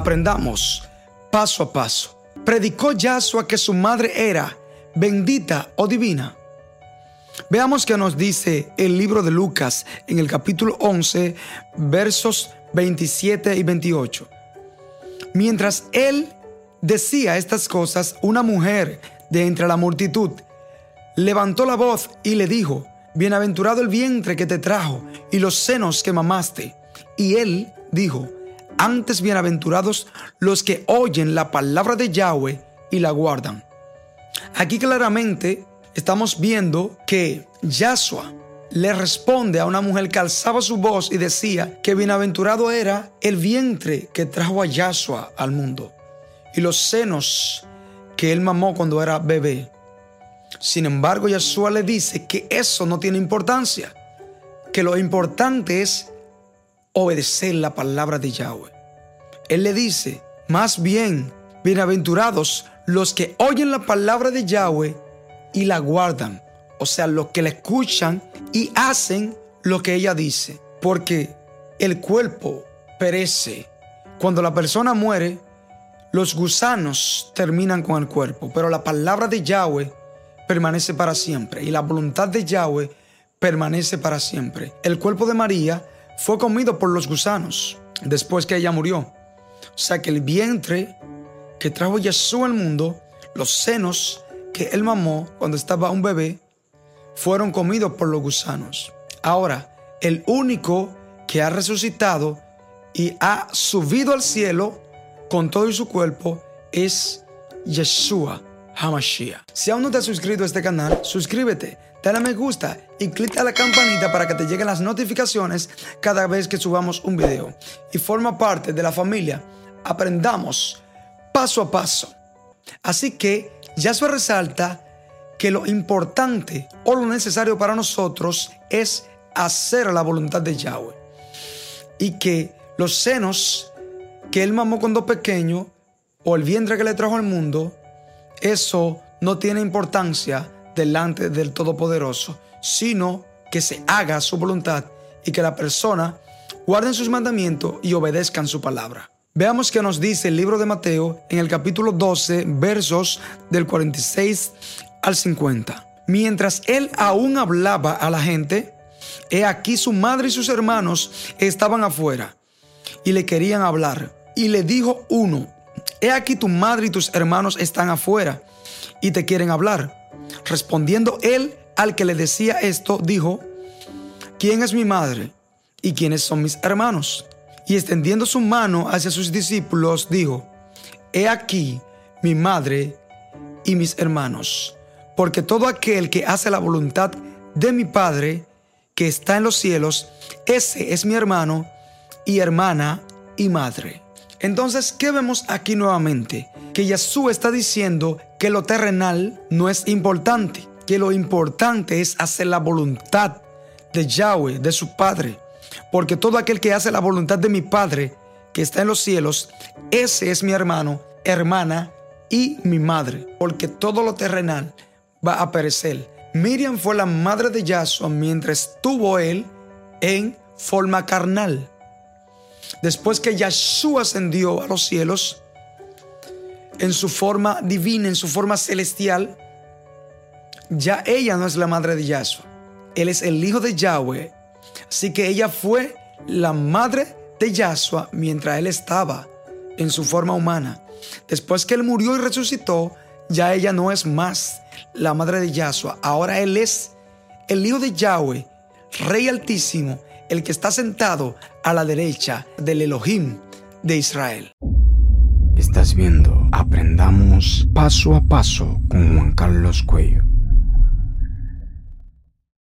Aprendamos paso a paso. Predicó Yahshua que su madre era bendita o divina. Veamos qué nos dice el libro de Lucas en el capítulo 11, versos 27 y 28. Mientras él decía estas cosas, una mujer de entre la multitud levantó la voz y le dijo, Bienaventurado el vientre que te trajo y los senos que mamaste. Y él dijo, antes bienaventurados los que oyen la palabra de Yahweh y la guardan. Aquí claramente estamos viendo que Yahshua le responde a una mujer que alzaba su voz y decía que bienaventurado era el vientre que trajo a Yahshua al mundo y los senos que él mamó cuando era bebé. Sin embargo, Yahshua le dice que eso no tiene importancia, que lo importante es obedecer la palabra de Yahweh. Él le dice, más bien, bienaventurados los que oyen la palabra de Yahweh y la guardan, o sea, los que la escuchan y hacen lo que ella dice, porque el cuerpo perece. Cuando la persona muere, los gusanos terminan con el cuerpo, pero la palabra de Yahweh permanece para siempre y la voluntad de Yahweh permanece para siempre. El cuerpo de María fue comido por los gusanos después que ella murió. O sea que el vientre que trajo Jesús al mundo, los senos que él mamó cuando estaba un bebé, fueron comidos por los gusanos. Ahora, el único que ha resucitado y ha subido al cielo con todo su cuerpo es Yeshua Si aún no te has suscrito a este canal, suscríbete dale me gusta y clica la campanita para que te lleguen las notificaciones cada vez que subamos un video. Y forma parte de la familia. Aprendamos paso a paso. Así que ya se resalta que lo importante o lo necesario para nosotros es hacer la voluntad de Yahweh. Y que los senos que él mamó cuando pequeño o el vientre que le trajo al mundo, eso no tiene importancia delante del Todopoderoso, sino que se haga su voluntad y que la persona guarden sus mandamientos y obedezcan su palabra. Veamos qué nos dice el libro de Mateo en el capítulo 12, versos del 46 al 50. Mientras él aún hablaba a la gente, he aquí su madre y sus hermanos estaban afuera y le querían hablar. Y le dijo uno, he aquí tu madre y tus hermanos están afuera y te quieren hablar. Respondiendo él al que le decía esto, dijo, ¿quién es mi madre y quiénes son mis hermanos? Y extendiendo su mano hacia sus discípulos, dijo, He aquí mi madre y mis hermanos, porque todo aquel que hace la voluntad de mi Padre, que está en los cielos, ese es mi hermano y hermana y madre. Entonces, ¿qué vemos aquí nuevamente? Que Jesús está diciendo que lo terrenal no es importante, que lo importante es hacer la voluntad de Yahweh, de su Padre. Porque todo aquel que hace la voluntad de mi Padre, que está en los cielos, ese es mi hermano, hermana y mi madre. Porque todo lo terrenal va a perecer. Miriam fue la madre de Yahshua mientras estuvo él en forma carnal. Después que Yahshua ascendió a los cielos, en su forma divina, en su forma celestial, ya ella no es la madre de Yahshua. Él es el hijo de Yahweh. Así que ella fue la madre de Yahshua mientras él estaba en su forma humana. Después que él murió y resucitó, ya ella no es más la madre de Yahshua. Ahora él es el hijo de Yahweh, Rey Altísimo, el que está sentado a la derecha del Elohim de Israel. Estás viendo Aprendamos paso a paso con Juan Carlos Cuello.